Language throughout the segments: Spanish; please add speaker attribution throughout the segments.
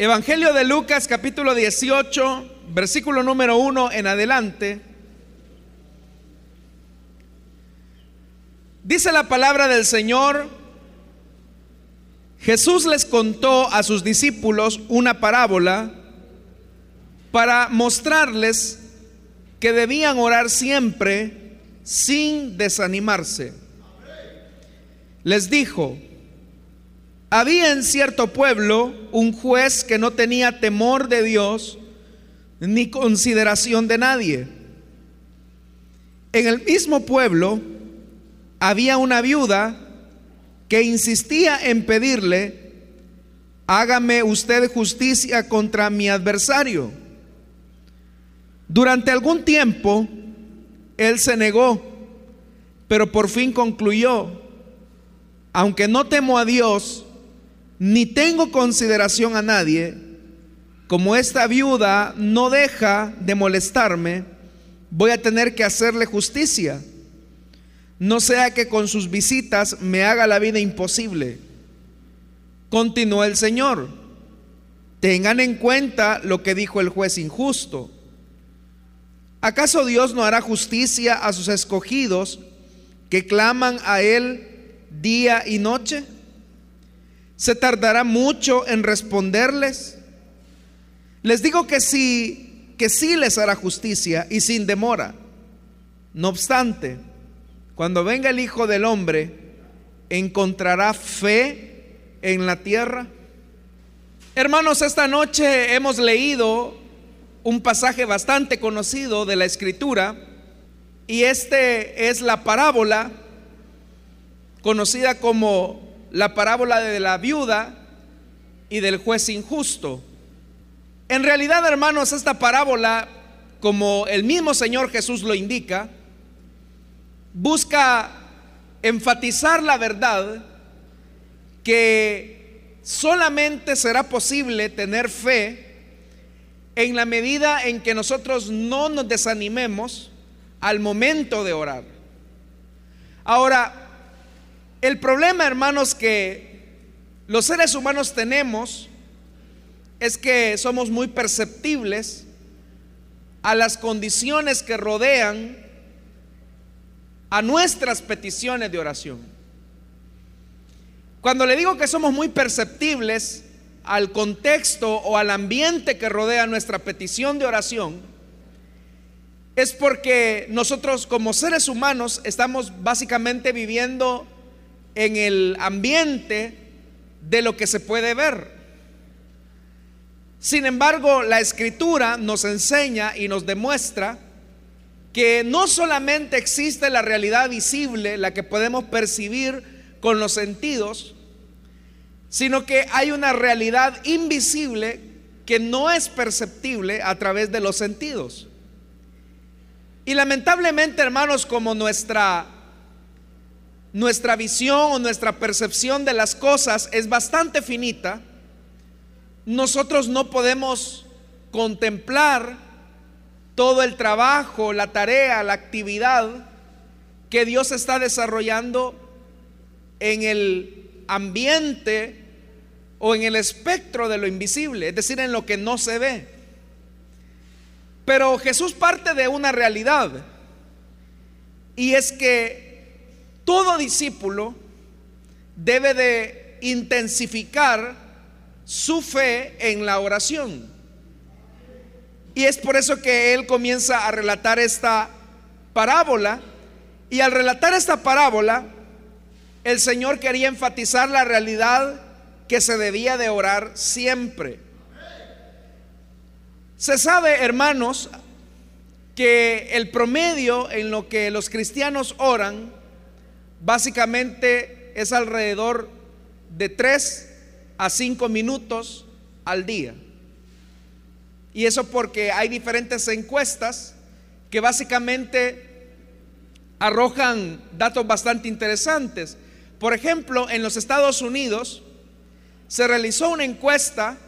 Speaker 1: Evangelio de Lucas capítulo 18, versículo número 1 en adelante. Dice la palabra del Señor, Jesús les contó a sus discípulos una parábola para mostrarles que debían orar siempre sin desanimarse. Les dijo, había en cierto pueblo un juez que no tenía temor de Dios ni consideración de nadie. En el mismo pueblo había una viuda que insistía en pedirle, hágame usted justicia contra mi adversario. Durante algún tiempo, él se negó, pero por fin concluyó, aunque no temo a Dios, ni tengo consideración a nadie, como esta viuda no deja de molestarme, voy a tener que hacerle justicia. No sea que con sus visitas me haga la vida imposible. Continuó el Señor. Tengan en cuenta lo que dijo el juez injusto. ¿Acaso Dios no hará justicia a sus escogidos que claman a Él día y noche? ¿Se tardará mucho en responderles? Les digo que sí, que sí les hará justicia y sin demora. No obstante, cuando venga el Hijo del Hombre, ¿encontrará fe en la tierra? Hermanos, esta noche hemos leído un pasaje bastante conocido de la Escritura y este es la parábola conocida como la parábola de la viuda y del juez injusto. En realidad, hermanos, esta parábola, como el mismo Señor Jesús lo indica, busca enfatizar la verdad que solamente será posible tener fe en la medida en que nosotros no nos desanimemos al momento de orar. Ahora, el problema, hermanos, que los seres humanos tenemos es que somos muy perceptibles a las condiciones que rodean a nuestras peticiones de oración. Cuando le digo que somos muy perceptibles al contexto o al ambiente que rodea nuestra petición de oración, es porque nosotros como seres humanos estamos básicamente viviendo en el ambiente de lo que se puede ver. Sin embargo, la escritura nos enseña y nos demuestra que no solamente existe la realidad visible, la que podemos percibir con los sentidos, sino que hay una realidad invisible que no es perceptible a través de los sentidos. Y lamentablemente, hermanos, como nuestra nuestra visión o nuestra percepción de las cosas es bastante finita, nosotros no podemos contemplar todo el trabajo, la tarea, la actividad que Dios está desarrollando en el ambiente o en el espectro de lo invisible, es decir, en lo que no se ve. Pero Jesús parte de una realidad y es que todo discípulo debe de intensificar su fe en la oración. Y es por eso que él comienza a relatar esta parábola. Y al relatar esta parábola, el Señor quería enfatizar la realidad que se debía de orar siempre. Se sabe, hermanos, que el promedio en lo que los cristianos oran básicamente es alrededor de 3 a 5 minutos al día. Y eso porque hay diferentes encuestas que básicamente arrojan datos bastante interesantes. Por ejemplo, en los Estados Unidos se realizó una encuesta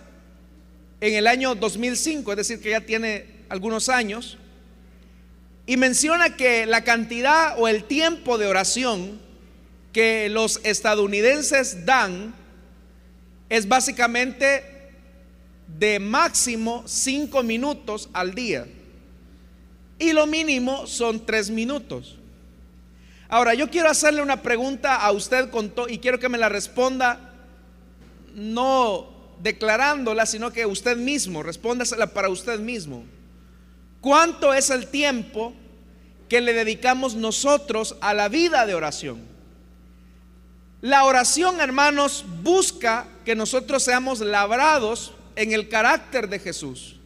Speaker 1: en el año 2005, es decir, que ya tiene algunos años, y menciona que la cantidad o el tiempo de oración que los estadounidenses dan es básicamente de máximo cinco minutos al día. Y lo mínimo son tres minutos. Ahora, yo quiero hacerle una pregunta a usted con y quiero que me la responda no declarándola, sino que usted mismo, respóndasela para usted mismo. ¿Cuánto es el tiempo que le dedicamos nosotros a la vida de oración? La oración, hermanos, busca que nosotros seamos labrados en el carácter de Jesús.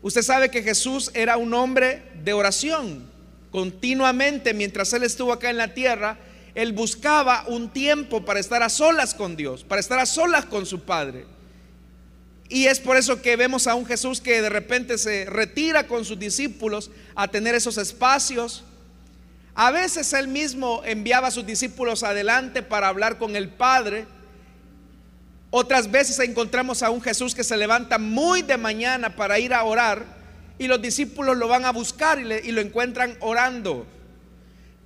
Speaker 1: Usted sabe que Jesús era un hombre de oración. Continuamente, mientras Él estuvo acá en la tierra, Él buscaba un tiempo para estar a solas con Dios, para estar a solas con su Padre. Y es por eso que vemos a un Jesús que de repente se retira con sus discípulos a tener esos espacios. A veces Él mismo enviaba a sus discípulos adelante para hablar con el Padre. Otras veces encontramos a un Jesús que se levanta muy de mañana para ir a orar y los discípulos lo van a buscar y, lo encuentran orando.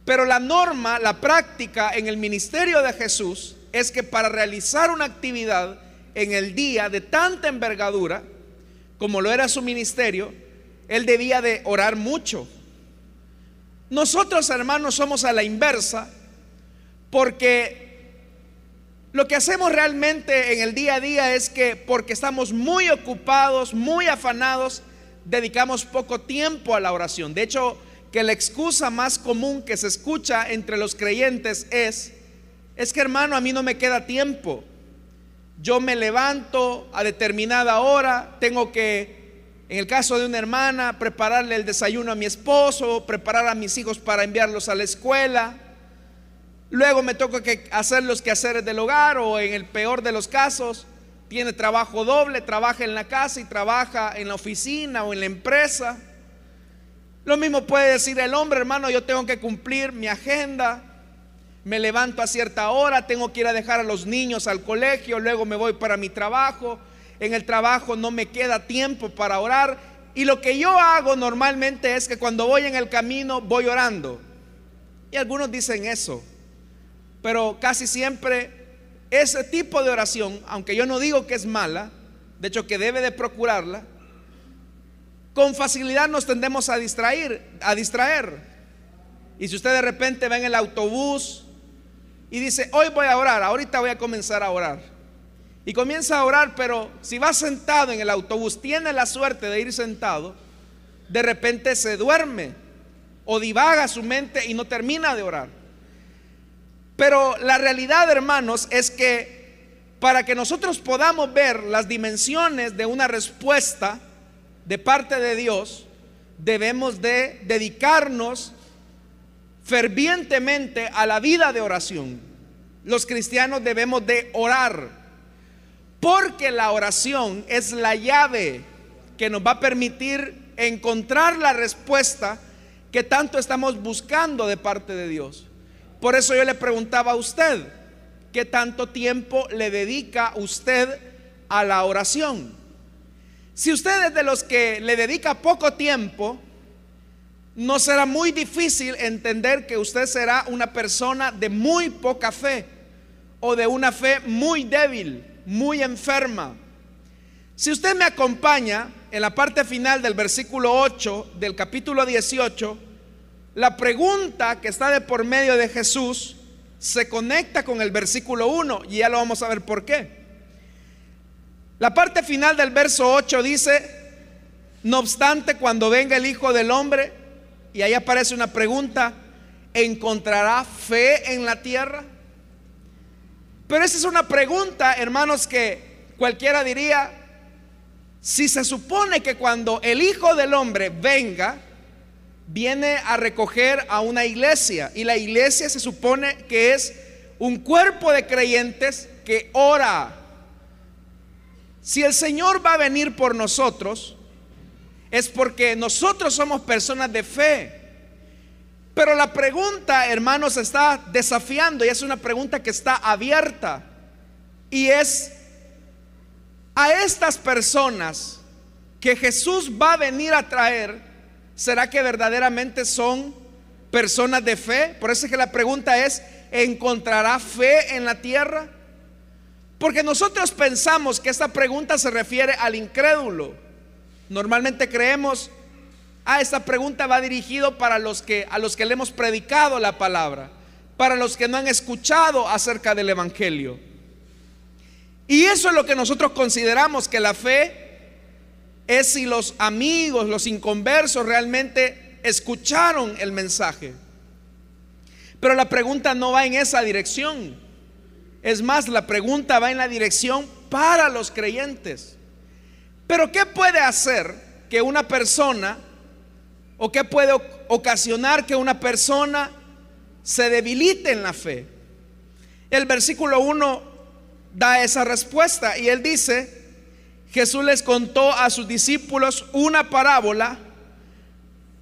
Speaker 1: Pero la norma, la práctica en el ministerio de Jesús es que para realizar una actividad en el día de tanta envergadura, como lo era su ministerio, él debía de orar mucho. Nosotros, hermanos, somos a la inversa, porque lo que hacemos realmente en el día a día es que porque estamos muy ocupados, muy afanados, dedicamos poco tiempo a la oración. De hecho, que la excusa más común que se escucha entre los creyentes es, es que hermano, a mí no me queda tiempo. Yo me levanto a determinada hora, tengo que, en el caso de una hermana, prepararle el desayuno a mi esposo, preparar a mis hijos para enviarlos a la escuela. Luego me toca que hacer los quehaceres del hogar o en el peor de los casos, tiene trabajo doble, trabaja en la casa y trabaja en la oficina o en la empresa. Lo mismo puede decir el hombre, hermano, yo tengo que cumplir mi agenda. Me levanto a cierta hora, tengo que ir a dejar a los niños al colegio, luego me voy para mi trabajo. En el trabajo no me queda tiempo para orar. Y lo que yo hago normalmente es que cuando voy en el camino voy orando. Y algunos dicen eso. Pero casi siempre ese tipo de oración, aunque yo no digo que es mala, de hecho que debe de procurarla, con facilidad nos tendemos a distraer, a distraer. Y si usted de repente va en el autobús y dice, hoy voy a orar, ahorita voy a comenzar a orar. Y comienza a orar, pero si va sentado en el autobús, tiene la suerte de ir sentado, de repente se duerme o divaga su mente y no termina de orar. Pero la realidad, hermanos, es que para que nosotros podamos ver las dimensiones de una respuesta de parte de Dios, debemos de dedicarnos fervientemente a la vida de oración. Los cristianos debemos de orar, porque la oración es la llave que nos va a permitir encontrar la respuesta que tanto estamos buscando de parte de Dios. Por eso yo le preguntaba a usted, ¿qué tanto tiempo le dedica usted a la oración? Si usted es de los que le dedica poco tiempo, no será muy difícil entender que usted será una persona de muy poca fe o de una fe muy débil, muy enferma. Si usted me acompaña en la parte final del versículo 8 del capítulo 18, la pregunta que está de por medio de Jesús se conecta con el versículo 1 y ya lo vamos a ver por qué. La parte final del verso 8 dice, no obstante, cuando venga el Hijo del Hombre, y ahí aparece una pregunta, ¿encontrará fe en la tierra? Pero esa es una pregunta, hermanos, que cualquiera diría, si se supone que cuando el Hijo del Hombre venga, viene a recoger a una iglesia y la iglesia se supone que es un cuerpo de creyentes que ora. Si el Señor va a venir por nosotros, es porque nosotros somos personas de fe. Pero la pregunta, hermanos, está desafiando y es una pregunta que está abierta. Y es a estas personas que Jesús va a venir a traer, ¿Será que verdaderamente son personas de fe? Por eso es que la pregunta es, ¿encontrará fe en la tierra? Porque nosotros pensamos que esta pregunta se refiere al incrédulo. Normalmente creemos, ah, esta pregunta va dirigido para los que a los que le hemos predicado la palabra, para los que no han escuchado acerca del evangelio. Y eso es lo que nosotros consideramos que la fe es si los amigos, los inconversos realmente escucharon el mensaje. Pero la pregunta no va en esa dirección. Es más, la pregunta va en la dirección para los creyentes. Pero ¿qué puede hacer que una persona o qué puede ocasionar que una persona se debilite en la fe? El versículo 1 da esa respuesta y él dice, Jesús les contó a sus discípulos una parábola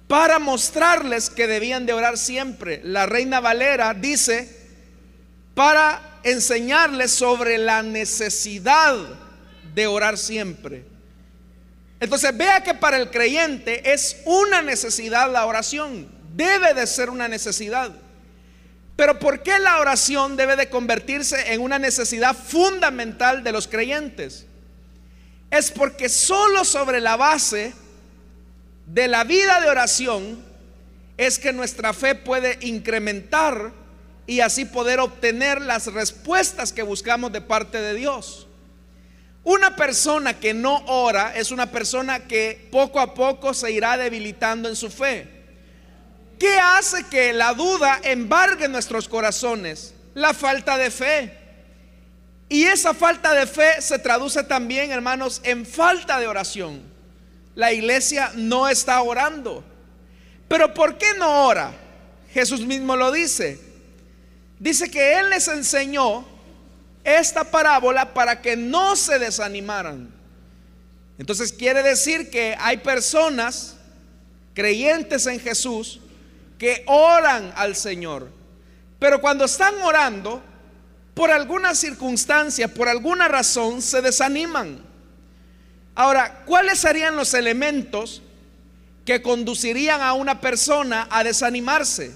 Speaker 1: para mostrarles que debían de orar siempre. La reina Valera dice, para enseñarles sobre la necesidad de orar siempre. Entonces vea que para el creyente es una necesidad la oración, debe de ser una necesidad. Pero ¿por qué la oración debe de convertirse en una necesidad fundamental de los creyentes? Es porque solo sobre la base de la vida de oración es que nuestra fe puede incrementar y así poder obtener las respuestas que buscamos de parte de Dios. Una persona que no ora es una persona que poco a poco se irá debilitando en su fe. ¿Qué hace que la duda embargue nuestros corazones? La falta de fe. Y esa falta de fe se traduce también, hermanos, en falta de oración. La iglesia no está orando. Pero ¿por qué no ora? Jesús mismo lo dice. Dice que Él les enseñó esta parábola para que no se desanimaran. Entonces quiere decir que hay personas creyentes en Jesús que oran al Señor. Pero cuando están orando, por alguna circunstancia, por alguna razón, se desaniman. Ahora, ¿cuáles serían los elementos que conducirían a una persona a desanimarse?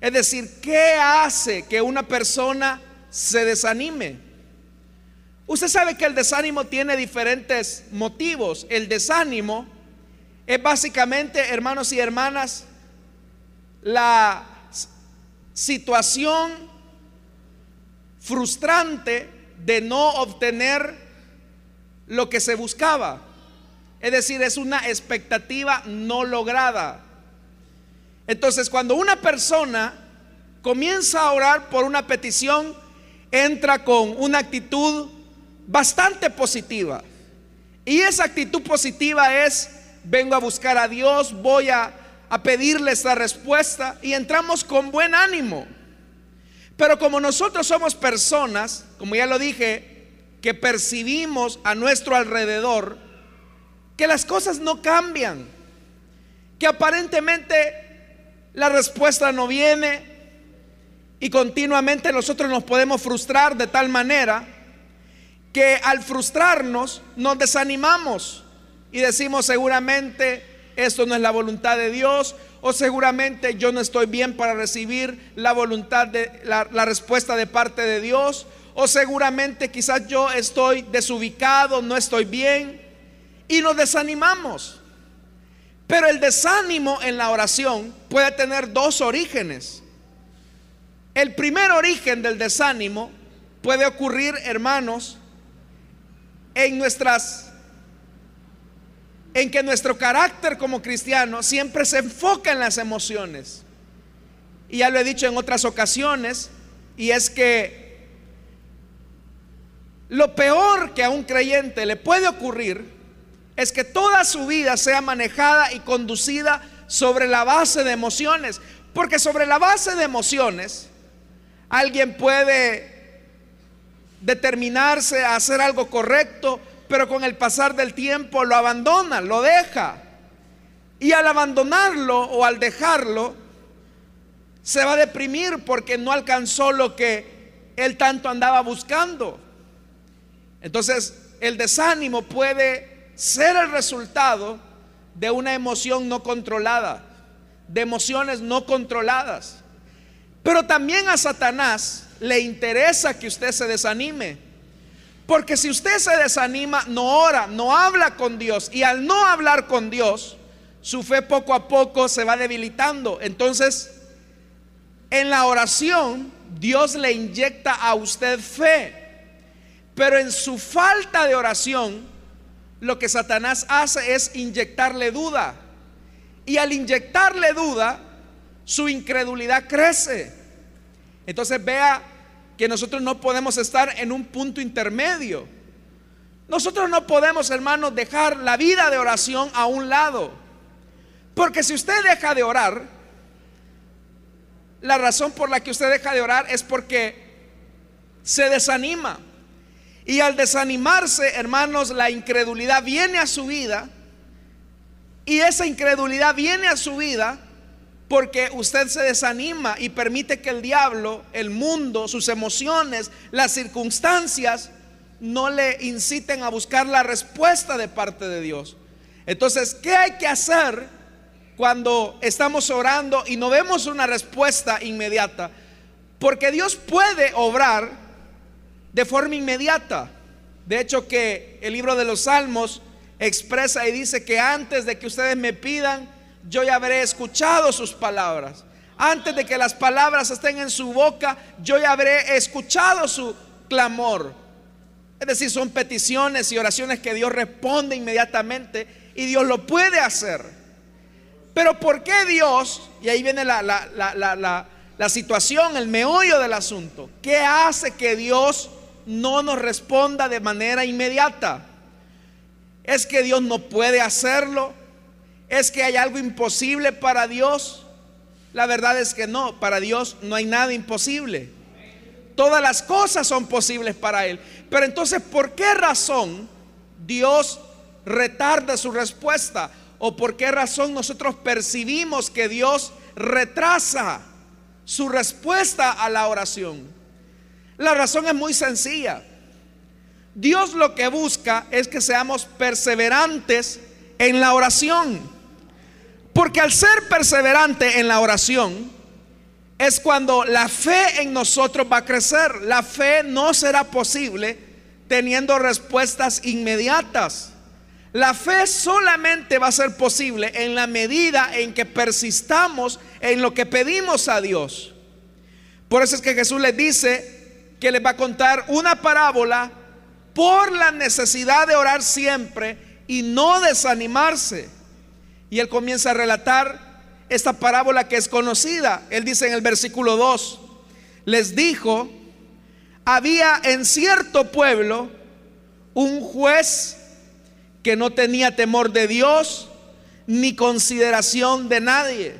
Speaker 1: Es decir, ¿qué hace que una persona se desanime. Usted sabe que el desánimo tiene diferentes motivos. El desánimo es básicamente, hermanos y hermanas, la situación frustrante de no obtener lo que se buscaba. Es decir, es una expectativa no lograda. Entonces, cuando una persona comienza a orar por una petición, entra con una actitud bastante positiva. Y esa actitud positiva es, vengo a buscar a Dios, voy a, pedirle esta respuesta y entramos con buen ánimo. Pero como nosotros somos personas, como ya lo dije, que percibimos a nuestro alrededor, que las cosas no cambian, que aparentemente la respuesta no viene, y continuamente nosotros nos podemos frustrar de tal manera que al frustrarnos nos desanimamos y decimos seguramente esto no es la voluntad de Dios o seguramente yo no estoy bien para recibir la voluntad de la, la respuesta de parte de Dios o seguramente quizás yo estoy desubicado, no estoy bien y nos desanimamos. Pero el desánimo en la oración puede tener dos orígenes. El primer origen del desánimo puede ocurrir, hermanos, en nuestras en que nuestro carácter como cristiano siempre se enfoca en las emociones. Y ya lo he dicho en otras ocasiones, y es que lo peor que a un creyente le puede ocurrir es que toda su vida sea manejada y conducida sobre la base de emociones. Porque sobre la base de emociones, Alguien puede determinarse a hacer algo correcto, pero con el pasar del tiempo lo abandona, lo deja. Y al abandonarlo o al dejarlo, se va a deprimir porque no alcanzó lo que él tanto andaba buscando. Entonces, el desánimo puede ser el resultado de una emoción no controlada, de emociones no controladas. Pero también a Satanás le interesa que usted se desanime. Porque si usted se desanima, no ora, no habla con Dios. Y al no hablar con Dios, su fe poco a poco se va debilitando. Entonces, en la oración, Dios le inyecta a usted fe. Pero en su falta de oración, lo que Satanás hace es inyectarle duda. Y al inyectarle duda, su incredulidad crece. Entonces vea que nosotros no podemos estar en un punto intermedio. Nosotros no podemos, hermanos, dejar la vida de oración a un lado. Porque si usted deja de orar, la razón por la que usted deja de orar es porque se desanima. Y al desanimarse, hermanos, la incredulidad viene a su vida. Y esa incredulidad viene a su vida porque usted se desanima y permite que el diablo, el mundo, sus emociones, las circunstancias no le inciten a buscar la respuesta de parte de Dios. Entonces, ¿qué hay que hacer cuando estamos orando y no vemos una respuesta inmediata? Porque Dios puede obrar de forma inmediata. De hecho que el libro de los Salmos expresa y dice que antes de que ustedes me pidan, yo ya habré escuchado sus palabras. Antes de que las palabras estén en su boca, yo ya habré escuchado su clamor. Es decir, son peticiones y oraciones que Dios responde inmediatamente y Dios lo puede hacer. Pero ¿por qué Dios? Y ahí viene la, la situación, el meollo del asunto. ¿Qué hace que Dios no nos responda de manera inmediata? ¿Es que Dios no puede hacerlo? ¿Es que hay algo imposible para Dios? La verdad es que no, para Dios no hay nada imposible. Todas las cosas son posibles para Él. Pero entonces, ¿por qué razón Dios retarda su respuesta? ¿O por qué razón nosotros percibimos que Dios retrasa su respuesta a la oración? La razón es muy sencilla. Dios lo que busca es que seamos perseverantes en la oración. Porque al ser perseverante en la oración, es cuando la fe en nosotros va a crecer. La fe no será posible teniendo respuestas inmediatas. La fe solamente va a ser posible en la medida en que persistamos en lo que pedimos a Dios. Por eso es que Jesús les dice que les va a contar una parábola por la necesidad de orar siempre y no desanimarse. Y él comienza a relatar esta parábola que es conocida. Él dice en el versículo 2, les dijo, había en cierto pueblo un juez que no tenía temor de Dios ni consideración de nadie.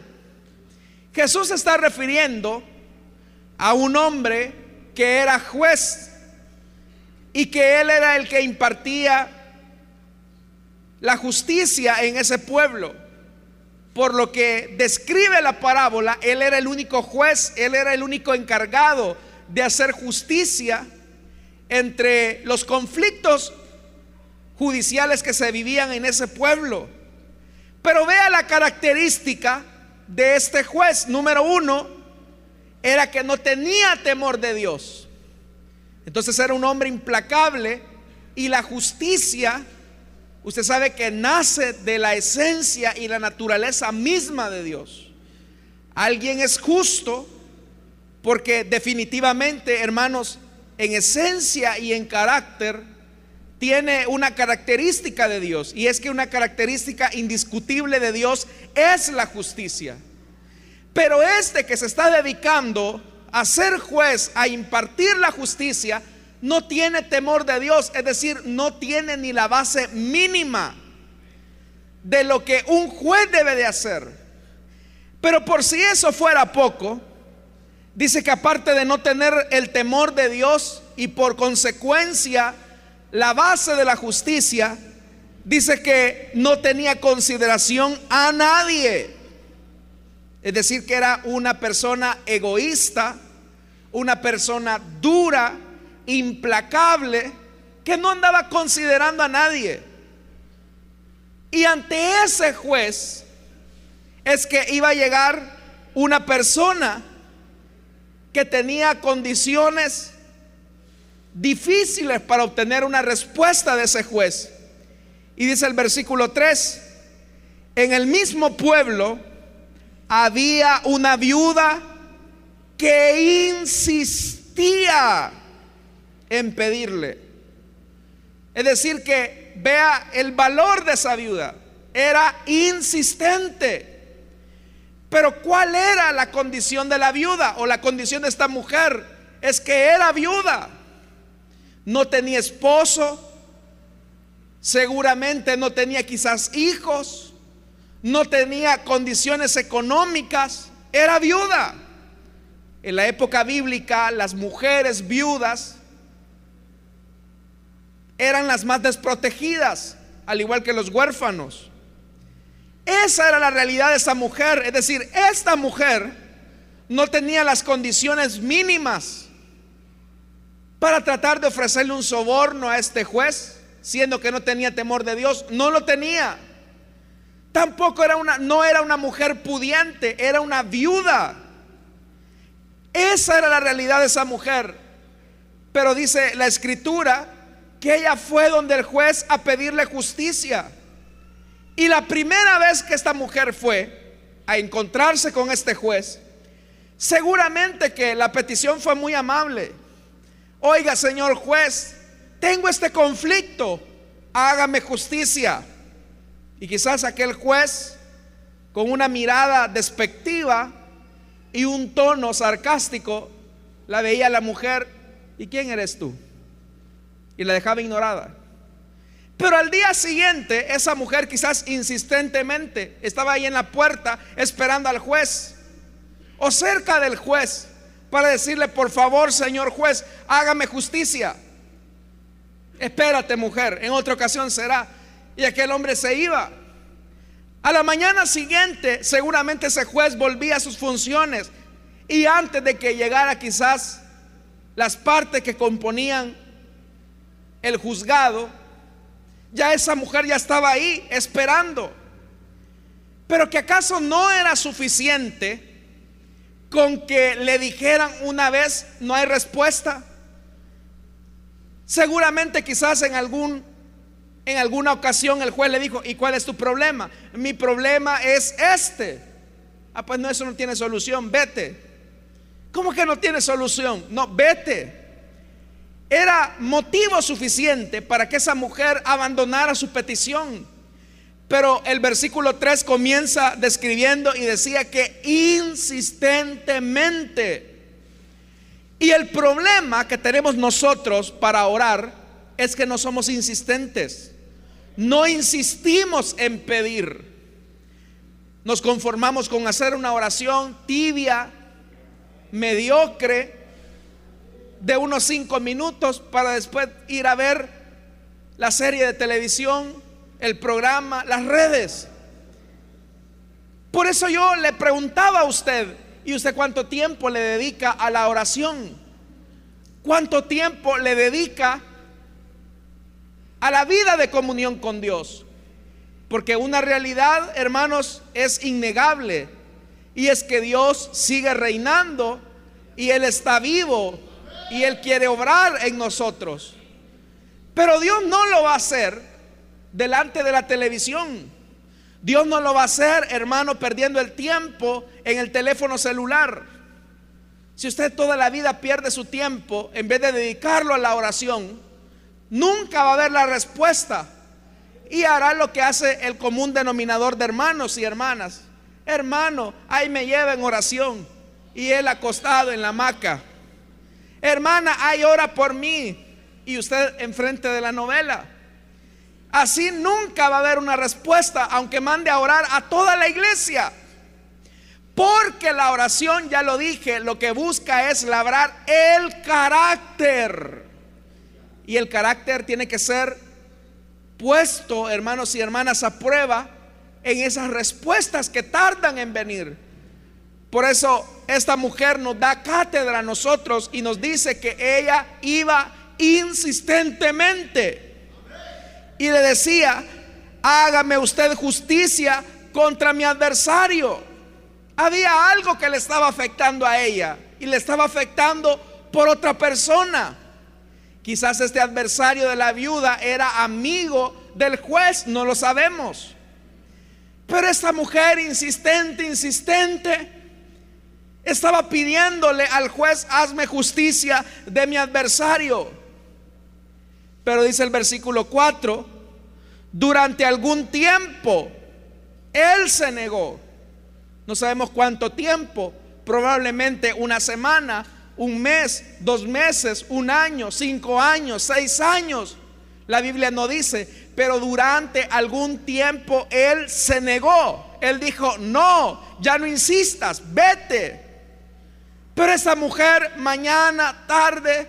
Speaker 1: Jesús está refiriendo a un hombre que era juez y que él era el que impartía la justicia en ese pueblo. Por lo que describe la parábola, él era el único juez, él era el único encargado de hacer justicia entre los conflictos judiciales que se vivían en ese pueblo. Pero vea la característica de este juez. Número uno, era que no tenía temor de Dios. Entonces era un hombre implacable y la justicia Usted sabe que nace de la esencia y la naturaleza misma de Dios. Alguien es justo porque definitivamente, hermanos, en esencia y en carácter, tiene una característica de Dios. Y es que una característica indiscutible de Dios es la justicia. Pero este que se está dedicando a ser juez, a impartir la justicia, no tiene temor de Dios, es decir, no tiene ni la base mínima de lo que un juez debe de hacer. Pero por si eso fuera poco, dice que aparte de no tener el temor de Dios y por consecuencia la base de la justicia, dice que no tenía consideración a nadie. Es decir, que era una persona egoísta, una persona dura, implacable que no andaba considerando a nadie. Y ante ese juez es que iba a llegar una persona que tenía condiciones difíciles para obtener una respuesta de ese juez. Y dice el versículo 3, en el mismo pueblo había una viuda que insistía en pedirle. Es decir, que vea el valor de esa viuda. Era insistente. Pero ¿cuál era la condición de la viuda o la condición de esta mujer? Es que era viuda. No tenía esposo. Seguramente no tenía quizás hijos. No tenía condiciones económicas. Era viuda. En la época bíblica las mujeres viudas eran las más desprotegidas, al igual que los huérfanos. Esa era la realidad de esa mujer. Es decir, esta mujer no tenía las condiciones mínimas para tratar de ofrecerle un soborno a este juez, siendo que no tenía temor de Dios. No lo tenía. Tampoco era una, no era una mujer pudiente, era una viuda. Esa era la realidad de esa mujer. Pero dice la escritura que ella fue donde el juez a pedirle justicia. Y la primera vez que esta mujer fue a encontrarse con este juez, seguramente que la petición fue muy amable. Oiga, señor juez, tengo este conflicto, hágame justicia. Y quizás aquel juez, con una mirada despectiva y un tono sarcástico, la veía a la mujer, ¿y quién eres tú? Y la dejaba ignorada. Pero al día siguiente, esa mujer quizás insistentemente estaba ahí en la puerta esperando al juez o cerca del juez para decirle, por favor, señor juez, hágame justicia. Espérate, mujer, en otra ocasión será. Y aquel hombre se iba. A la mañana siguiente, seguramente ese juez volvía a sus funciones. Y antes de que llegara quizás las partes que componían el juzgado, ya esa mujer ya estaba ahí esperando. Pero que acaso no era suficiente con que le dijeran una vez no hay respuesta. Seguramente quizás en algún en alguna ocasión el juez le dijo, "¿Y cuál es tu problema?" "Mi problema es este." "Ah, pues no eso no tiene solución, vete." ¿Cómo que no tiene solución? No, vete era motivo suficiente para que esa mujer abandonara su petición. Pero el versículo 3 comienza describiendo y decía que insistentemente. Y el problema que tenemos nosotros para orar es que no somos insistentes. No insistimos en pedir. Nos conformamos con hacer una oración tibia, mediocre, de unos cinco minutos para después ir a ver la serie de televisión, el programa, las redes. Por eso yo le preguntaba a usted, ¿y usted cuánto tiempo le dedica a la oración? ¿Cuánto tiempo le dedica a la vida de comunión con Dios? Porque una realidad, hermanos, es innegable. Y es que Dios sigue reinando y Él está vivo y Él quiere obrar en nosotros. Pero Dios no lo va a hacer delante de la televisión. Dios no lo va a hacer, hermano, perdiendo el tiempo en el teléfono celular. Si usted toda la vida pierde su tiempo en vez de dedicarlo a la oración, nunca va a haber la respuesta. Y hará lo que hace el común denominador de hermanos y hermanas. Hermano, ahí me lleva en oración. Y él acostado en la hamaca Hermana, hay hora por mí. Y usted enfrente de la novela. Así nunca va a haber una respuesta, aunque mande a orar a toda la iglesia. Porque la oración, ya lo dije, lo que busca es labrar el carácter. Y el carácter tiene que ser puesto, hermanos y hermanas, a prueba en esas respuestas que tardan en venir. Por eso esta mujer nos da cátedra a nosotros y nos dice que ella iba insistentemente y le decía, hágame usted justicia contra mi adversario. Había algo que le estaba afectando a ella y le estaba afectando por otra persona. Quizás este adversario de la viuda era amigo del juez, no lo sabemos. Pero esta mujer insistente, insistente, estaba pidiéndole al juez, hazme justicia de mi adversario. Pero dice el versículo 4, durante algún tiempo él se negó. No sabemos cuánto tiempo, probablemente una semana, un mes, dos meses, un año, cinco años, seis años. La Biblia no dice, pero durante algún tiempo él se negó. Él dijo, no, ya no insistas, vete. Pero esa mujer mañana, tarde,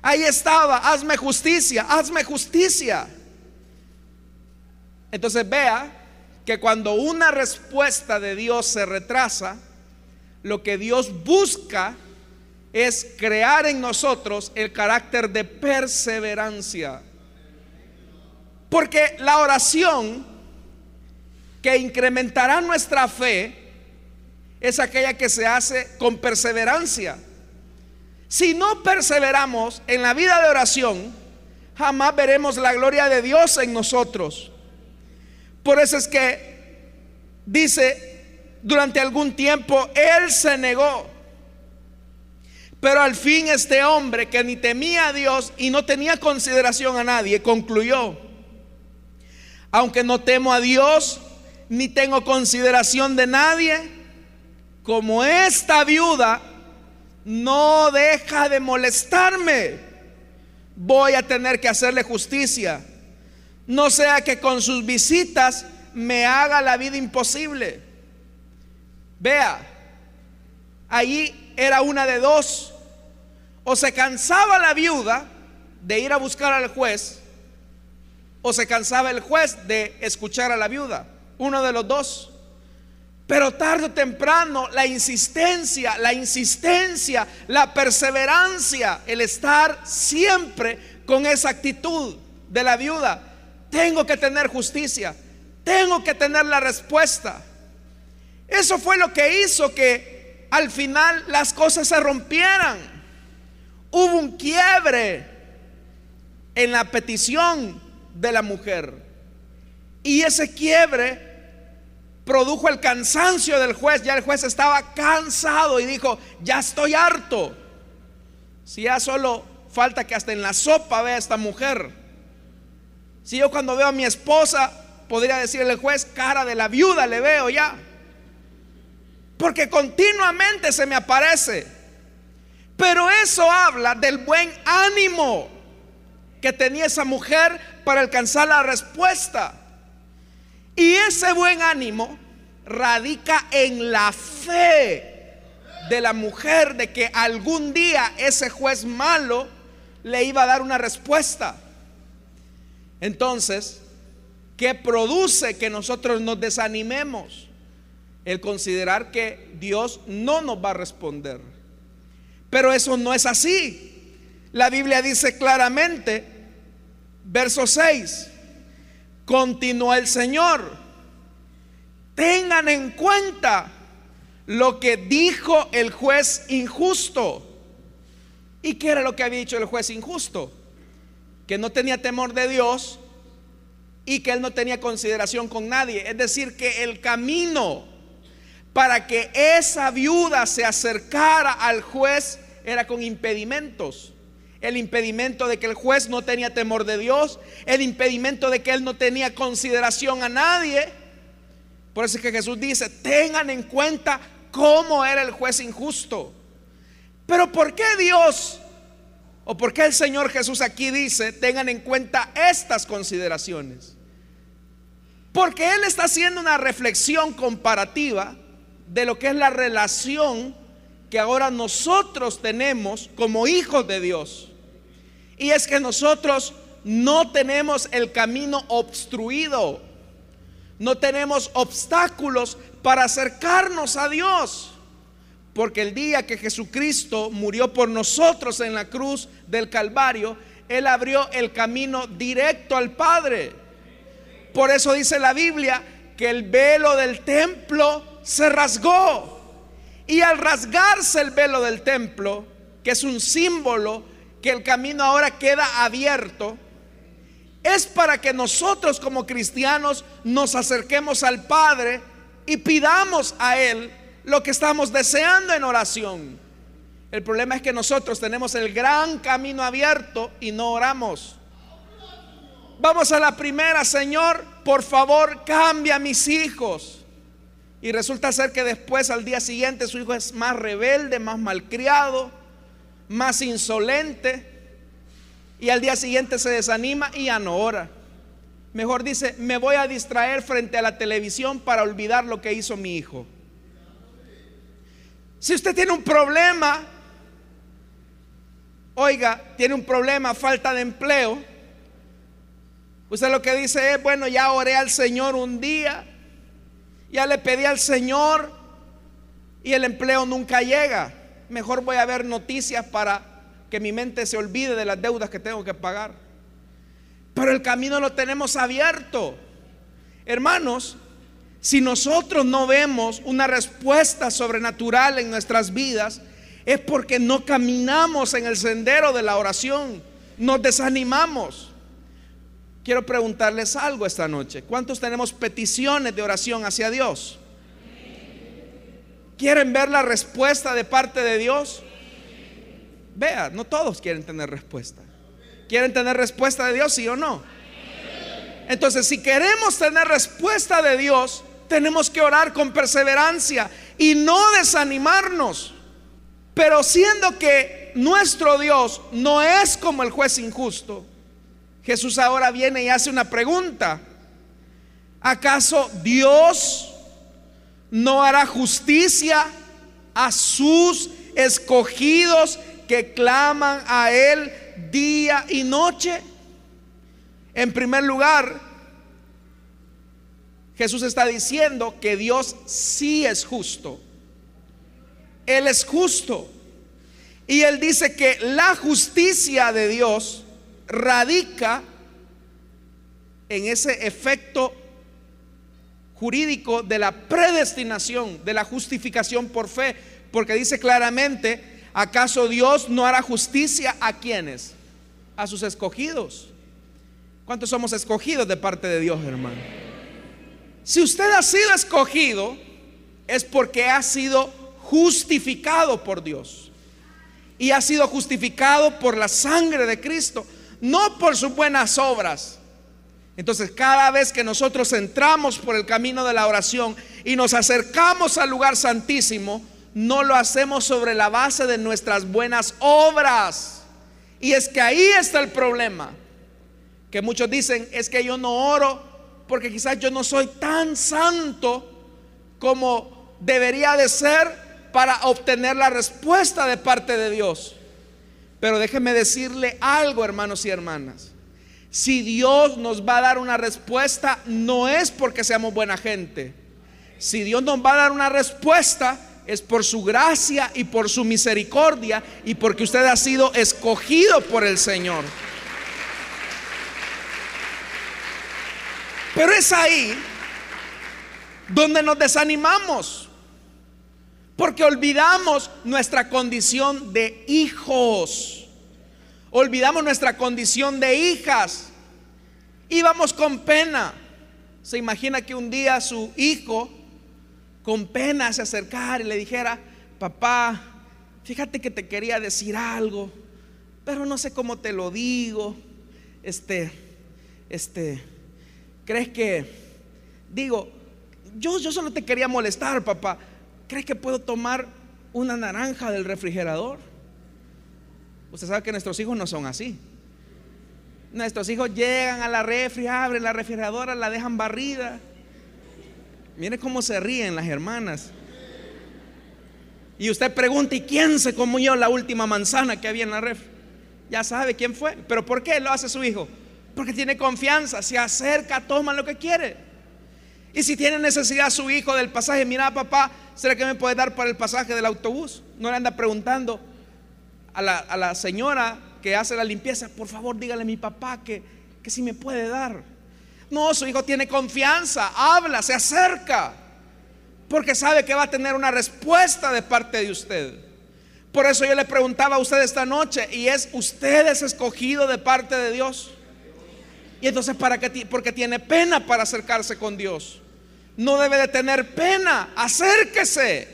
Speaker 1: ahí estaba, hazme justicia, hazme justicia. Entonces vea que cuando una respuesta de Dios se retrasa, lo que Dios busca es crear en nosotros el carácter de perseverancia. Porque la oración que incrementará nuestra fe es aquella que se hace con perseverancia. Si no perseveramos en la vida de oración, jamás veremos la gloria de Dios en nosotros. Por eso es que dice, durante algún tiempo Él se negó. Pero al fin este hombre que ni temía a Dios y no tenía consideración a nadie, concluyó, aunque no temo a Dios, ni tengo consideración de nadie, como esta viuda no deja de molestarme, voy a tener que hacerle justicia. No sea que con sus visitas me haga la vida imposible. Vea, ahí era una de dos. O se cansaba la viuda de ir a buscar al juez, o se cansaba el juez de escuchar a la viuda. Uno de los dos. Pero tarde o temprano la insistencia, la insistencia, la perseverancia, el estar siempre con esa actitud de la viuda. Tengo que tener justicia, tengo que tener la respuesta. Eso fue lo que hizo que al final las cosas se rompieran hubo un quiebre en la petición de la mujer. Y ese quiebre produjo el cansancio del juez. Ya el juez estaba cansado y dijo, ya estoy harto. Si ya solo falta que hasta en la sopa vea a esta mujer. Si yo cuando veo a mi esposa, podría decirle el juez, cara de la viuda le veo ya. Porque continuamente se me aparece. Pero eso habla del buen ánimo que tenía esa mujer para alcanzar la respuesta. Y ese buen ánimo radica en la fe de la mujer de que algún día ese juez malo le iba a dar una respuesta. Entonces, ¿qué produce que nosotros nos desanimemos? El considerar que Dios no nos va a responder. Pero eso no es así. La Biblia dice claramente, verso 6, continúa el Señor, tengan en cuenta lo que dijo el juez injusto. ¿Y qué era lo que había dicho el juez injusto? Que no tenía temor de Dios y que él no tenía consideración con nadie. Es decir, que el camino para que esa viuda se acercara al juez era con impedimentos. El impedimento de que el juez no tenía temor de Dios, el impedimento de que él no tenía consideración a nadie. Por eso es que Jesús dice, tengan en cuenta cómo era el juez injusto. Pero ¿por qué Dios o por qué el Señor Jesús aquí dice, tengan en cuenta estas consideraciones? Porque Él está haciendo una reflexión comparativa de lo que es la relación que ahora nosotros tenemos como hijos de Dios. Y es que nosotros no tenemos el camino obstruido. No tenemos obstáculos para acercarnos a Dios. Porque el día que Jesucristo murió por nosotros en la cruz del Calvario, Él abrió el camino directo al Padre. Por eso dice la Biblia que el velo del templo se rasgó. Y al rasgarse el velo del templo, que es un símbolo que el camino ahora queda abierto, es para que nosotros como cristianos nos acerquemos al Padre y pidamos a Él lo que estamos deseando en oración. El problema es que nosotros tenemos el gran camino abierto y no oramos. Vamos a la primera, Señor, por favor, cambia a mis hijos. Y resulta ser que después, al día siguiente, su hijo es más rebelde, más malcriado, más insolente. Y al día siguiente se desanima y ya no ora. Mejor dice, me voy a distraer frente a la televisión para olvidar lo que hizo mi hijo. Si usted tiene un problema, oiga, tiene un problema, falta de empleo, usted lo que dice es, bueno, ya oré al Señor un día, ya le pedí al Señor y el empleo nunca llega. Mejor voy a ver noticias para que mi mente se olvide de las deudas que tengo que pagar. Pero el camino lo tenemos abierto. Hermanos, si nosotros no vemos una respuesta sobrenatural en nuestras vidas, es porque no caminamos en el sendero de la oración, nos desanimamos. Quiero preguntarles algo esta noche. ¿Cuántos tenemos peticiones de oración hacia Dios? ¿Quieren ver la respuesta de parte de Dios? Vea, no todos quieren tener respuesta. ¿Quieren tener respuesta de Dios, sí o no? Entonces, si queremos tener respuesta de Dios, tenemos que orar con perseverancia y no desanimarnos. Pero siendo que nuestro Dios no es como el juez injusto, Jesús ahora viene y hace una pregunta. ¿Acaso Dios no hará justicia a sus escogidos que claman a Él día y noche? En primer lugar, Jesús está diciendo que Dios sí es justo. Él es justo. Y Él dice que la justicia de Dios radica en ese efecto jurídico de la predestinación, de la justificación por fe. Porque dice claramente, ¿acaso Dios no hará justicia a quienes? A sus escogidos. ¿Cuántos somos escogidos de parte de Dios, hermano? Si usted ha sido escogido, es porque ha sido justificado por Dios. Y ha sido justificado por la sangre de Cristo, no por sus buenas obras. Entonces, cada vez que nosotros entramos por el camino de la oración y nos acercamos al lugar santísimo, no lo hacemos sobre la base de nuestras buenas obras. Y es que ahí está el problema. Que muchos dicen, es que yo no oro porque quizás yo no soy tan santo como debería de ser para obtener la respuesta de parte de Dios. Pero déjeme decirle algo, hermanos y hermanas. Si Dios nos va a dar una respuesta, no es porque seamos buena gente. Si Dios nos va a dar una respuesta, es por su gracia y por su misericordia y porque usted ha sido escogido por el Señor. Pero es ahí donde nos desanimamos. Porque olvidamos nuestra condición de hijos. Olvidamos nuestra condición de hijas. Íbamos con pena. Se imagina que un día su hijo con pena se acercara y le dijera, papá, fíjate que te quería decir algo, pero no sé cómo te lo digo. Este, este, ¿Crees que, digo, yo, yo solo te quería molestar, papá? ¿Crees que puedo tomar una naranja del refrigerador? Usted sabe que nuestros hijos no son así. Nuestros hijos llegan a la refri, abren la refrigeradora, la dejan barrida. Mire cómo se ríen las hermanas. Y usted pregunta, ¿y quién se comió la última manzana que había en la refri? Ya sabe quién fue. Pero ¿por qué lo hace su hijo? Porque tiene confianza, se acerca, toma lo que quiere. Y si tiene necesidad su hijo del pasaje, mira papá, ¿será que me puede dar para el pasaje del autobús? No le anda preguntando a la, señora que hace la limpieza, por favor dígale a mi papá que, que si me puede dar. No, su hijo tiene confianza, habla, se acerca, porque sabe que va a tener una respuesta de parte de usted. Por eso yo le preguntaba a usted esta noche, y es, ¿usted es escogido de parte de Dios? Y entonces, ¿para qué? Porque tiene pena para acercarse con Dios. No debe de tener pena, acérquese.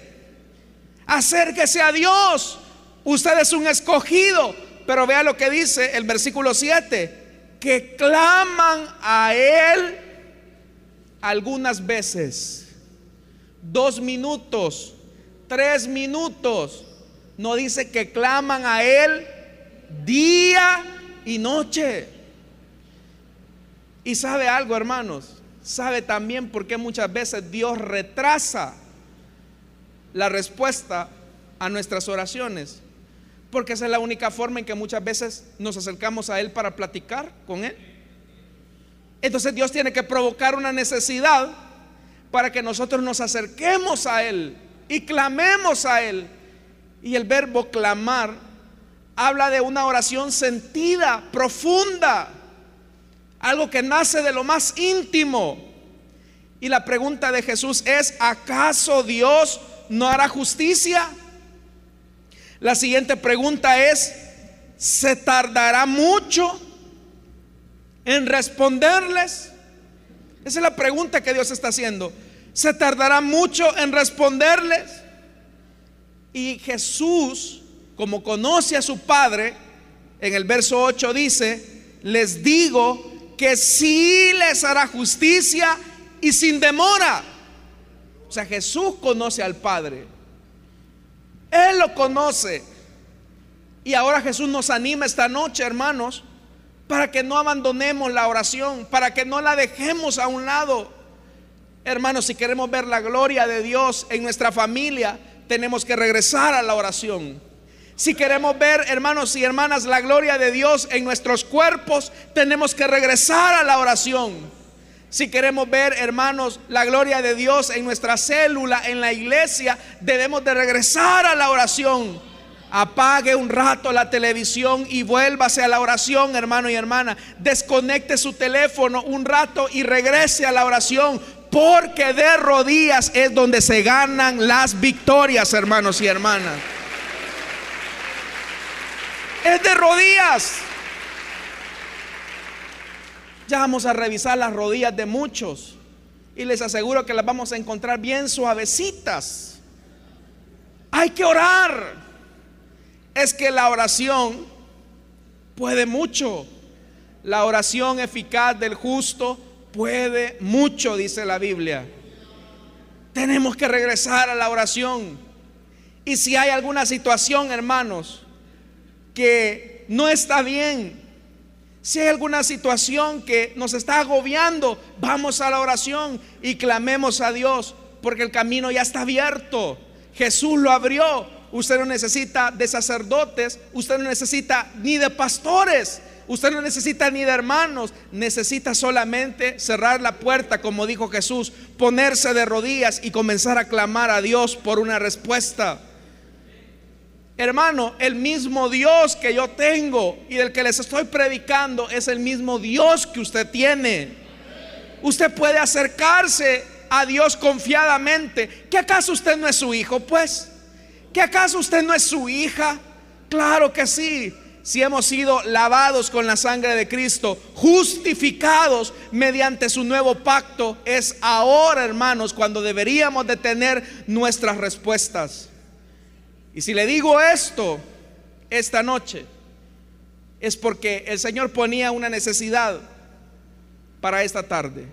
Speaker 1: Acérquese a Dios. Usted es un escogido. Pero vea lo que dice el versículo 7, que claman a Él algunas veces, dos minutos, tres minutos. No dice que claman a Él día y noche. Y sabe algo, hermanos, sabe también por qué muchas veces Dios retrasa la respuesta a nuestras oraciones. Porque esa es la única forma en que muchas veces nos acercamos a Él para platicar con Él. Entonces Dios tiene que provocar una necesidad para que nosotros nos acerquemos a Él y clamemos a Él. Y el verbo clamar habla de una oración sentida, profunda, algo que nace de lo más íntimo. Y la pregunta de Jesús es, ¿acaso Dios no hará justicia? La siguiente pregunta es, ¿se tardará mucho en responderles? Esa es la pregunta que Dios está haciendo. ¿Se tardará mucho en responderles? Y Jesús, como conoce a su Padre, en el verso 8 dice, les digo que sí les hará justicia y sin demora. O sea, Jesús conoce al Padre. Él lo conoce. Y ahora Jesús nos anima esta noche, hermanos, para que no abandonemos la oración, para que no la dejemos a un lado. Hermanos, si queremos ver la gloria de Dios en nuestra familia, tenemos que regresar a la oración. Si queremos ver, hermanos y hermanas, la gloria de Dios en nuestros cuerpos, tenemos que regresar a la oración. Si queremos ver, hermanos, la gloria de Dios en nuestra célula, en la iglesia, debemos de regresar a la oración. Apague un rato la televisión y vuélvase a la oración, hermano y hermana. Desconecte su teléfono un rato y regrese a la oración. Porque de rodillas es donde se ganan las victorias, hermanos y hermanas. Es de rodillas. Ya vamos a revisar las rodillas de muchos y les aseguro que las vamos a encontrar bien suavecitas. Hay que orar. Es que la oración puede mucho. La oración eficaz del justo puede mucho, dice la Biblia. Tenemos que regresar a la oración. Y si hay alguna situación, hermanos, que no está bien, si hay alguna situación que nos está agobiando, vamos a la oración y clamemos a Dios, porque el camino ya está abierto. Jesús lo abrió. Usted no necesita de sacerdotes, usted no necesita ni de pastores, usted no necesita ni de hermanos, necesita solamente cerrar la puerta, como dijo Jesús, ponerse de rodillas y comenzar a clamar a Dios por una respuesta. Hermano, el mismo Dios que yo tengo y del que les estoy predicando es el mismo Dios que usted tiene. Usted puede acercarse a Dios confiadamente. ¿Que acaso usted no es su hijo? Pues, ¿que acaso usted no es su hija? Claro que sí. Si hemos sido lavados con la sangre de Cristo, justificados mediante su nuevo pacto, es ahora, hermanos, cuando deberíamos de tener nuestras respuestas. Y si le digo esto esta noche, es porque el Señor ponía una necesidad para esta tarde.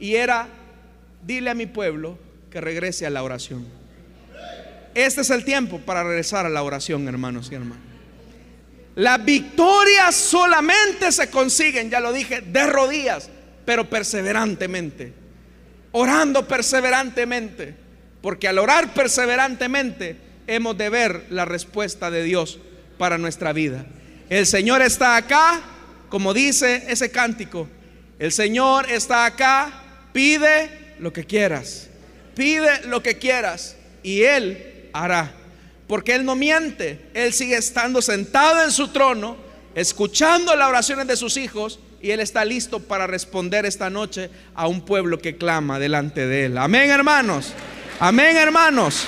Speaker 1: Y era, dile a mi pueblo que regrese a la oración. Este es el tiempo para regresar a la oración, hermanos y hermanas. Las victorias solamente se consiguen, ya lo dije, de rodillas, pero perseverantemente. Orando perseverantemente. Porque al orar perseverantemente, hemos de ver la respuesta de Dios para nuestra vida. El Señor está acá, como dice ese cántico. El Señor está acá, pide lo que quieras. Pide lo que quieras y Él hará. Porque Él no miente, Él sigue estando sentado en su trono, escuchando las oraciones de sus hijos y Él está listo para responder esta noche a un pueblo que clama delante de Él. Amén, hermanos. Amén, hermanos.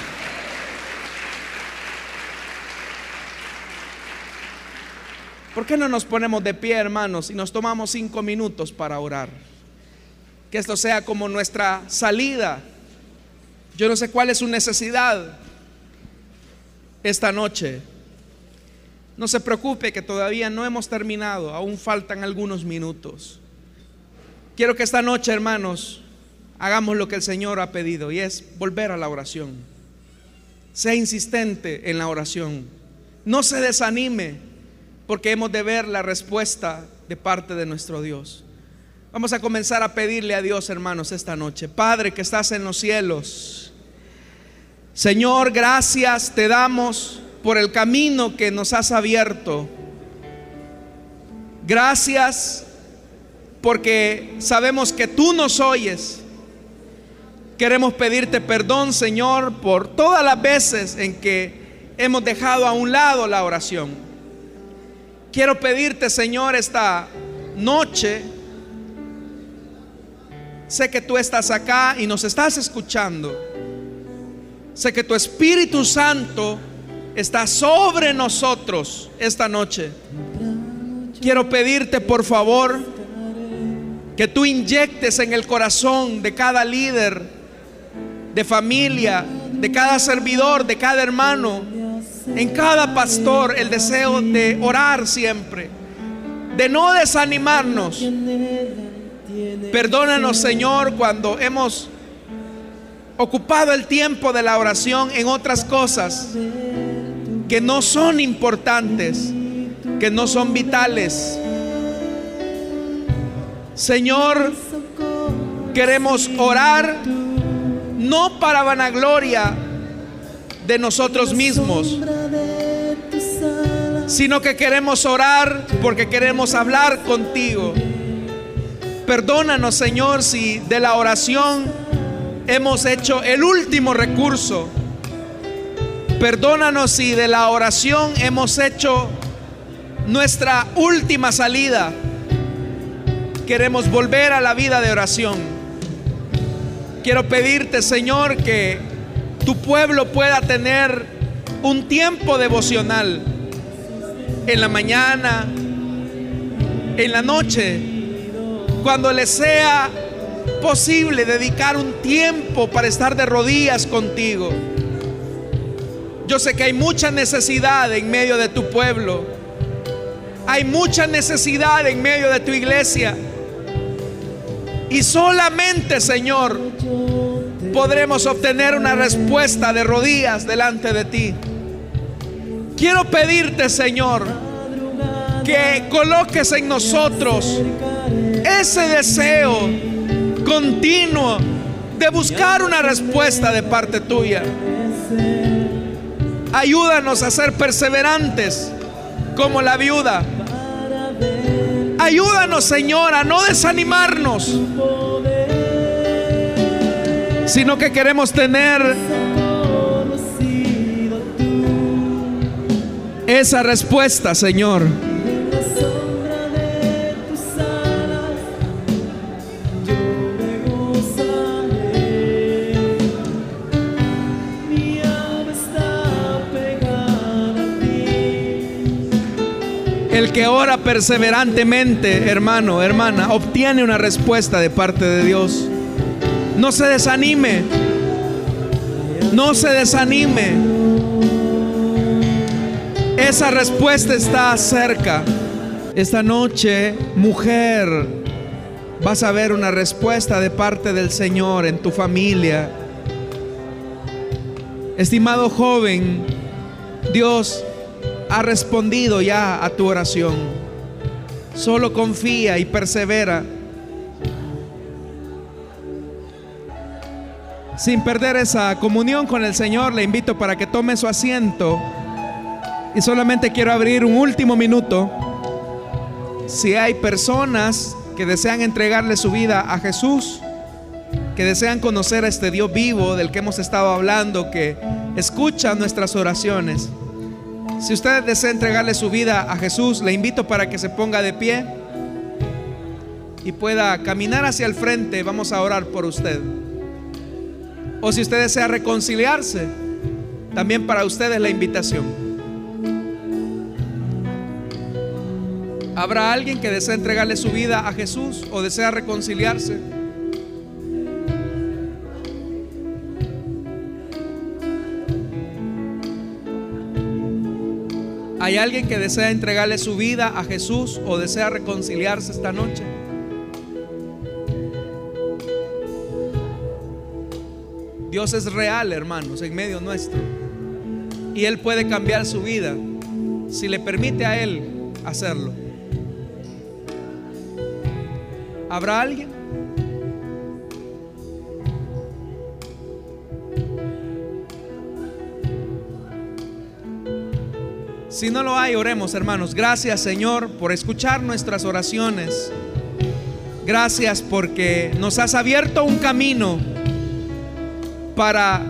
Speaker 1: ¿Por qué no nos ponemos de pie, hermanos, y nos tomamos cinco minutos para orar? Que esto sea como nuestra salida. Yo no sé cuál es su necesidad esta noche. No se preocupe que todavía no hemos terminado, aún faltan algunos minutos. Quiero que esta noche, hermanos, hagamos lo que el Señor ha pedido y es volver a la oración. Sea insistente en la oración. No se desanime porque hemos de ver la respuesta de parte de nuestro Dios. Vamos a comenzar a pedirle a Dios, hermanos, esta noche. Padre que estás en los cielos. Señor, gracias te damos por el camino que nos has abierto. Gracias porque sabemos que tú nos oyes. Queremos pedirte perdón, Señor, por todas las veces en que hemos dejado a un lado la oración. Quiero pedirte, Señor, esta noche Sé que tú estás acá y nos estás escuchando. Sé que tu Espíritu Santo está sobre nosotros esta noche. Quiero pedirte, por favor, que tú inyectes en el corazón de cada líder, de familia, de cada servidor, de cada hermano, en cada pastor, el deseo de orar siempre, de no desanimarnos Perdónanos, Señor, cuando hemos ocupado el tiempo de la oración en otras cosas que no son importantes, que no son vitales. Señor, queremos orar no para vanagloria de nosotros mismos, sino que queremos orar porque queremos hablar contigo. Perdónanos, Señor, si de la oración hemos hecho el último recurso. Perdónanos si de la oración hemos hecho nuestra última salida. Queremos volver a la vida de oración. Quiero pedirte, Señor, que tu pueblo pueda tener un tiempo devocional en la mañana, en la noche cuando le sea posible dedicar un tiempo para estar de rodillas contigo. Yo sé que hay mucha necesidad en medio de tu pueblo. Hay mucha necesidad en medio de tu iglesia. Y solamente, Señor, podremos obtener una respuesta de rodillas delante de ti. Quiero pedirte, Señor, que coloques en nosotros ese deseo continuo de buscar una respuesta de parte tuya. Ayúdanos a ser perseverantes como la viuda. Ayúdanos, Señor, a no desanimarnos, sino que queremos tener esa respuesta, Señor. El que ora perseverantemente, hermano, hermana, obtiene una respuesta de parte de Dios. No se desanime. No se desanime. Esa respuesta está cerca. Esta noche, mujer, vas a ver una respuesta de parte del Señor en tu familia. Estimado joven, Dios ha respondido ya a tu oración. Solo confía y persevera. Sin perder esa comunión con el Señor, le invito para que tome su asiento. Y solamente quiero abrir un último minuto. Si hay personas que desean entregarle su vida a Jesús, que desean conocer a este Dios vivo del que hemos estado hablando, que escucha nuestras oraciones, si usted desea entregarle su vida a Jesús, le invito para que se ponga de pie y pueda caminar hacia el frente. Vamos a orar por usted. O si usted desea reconciliarse, también para usted es la invitación. ¿Habrá alguien que desea entregarle su vida a Jesús o desea reconciliarse? ¿Hay alguien que desea entregarle su vida a Jesús o desea reconciliarse esta noche? Dios es real, hermanos, en medio nuestro. Y Él puede cambiar su vida si le permite a Él hacerlo. ¿Habrá alguien? Si no lo hay, oremos, hermanos. Gracias, Señor, por escuchar nuestras oraciones. Gracias porque nos has abierto un camino para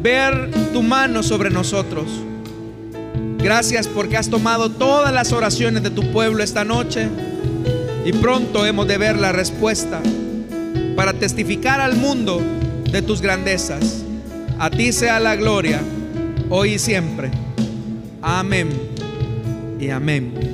Speaker 1: ver tu mano sobre nosotros. Gracias porque has tomado todas las oraciones de tu pueblo esta noche y pronto hemos de ver la respuesta para testificar al mundo de tus grandezas. A ti sea la gloria, hoy y siempre. Amén y amén.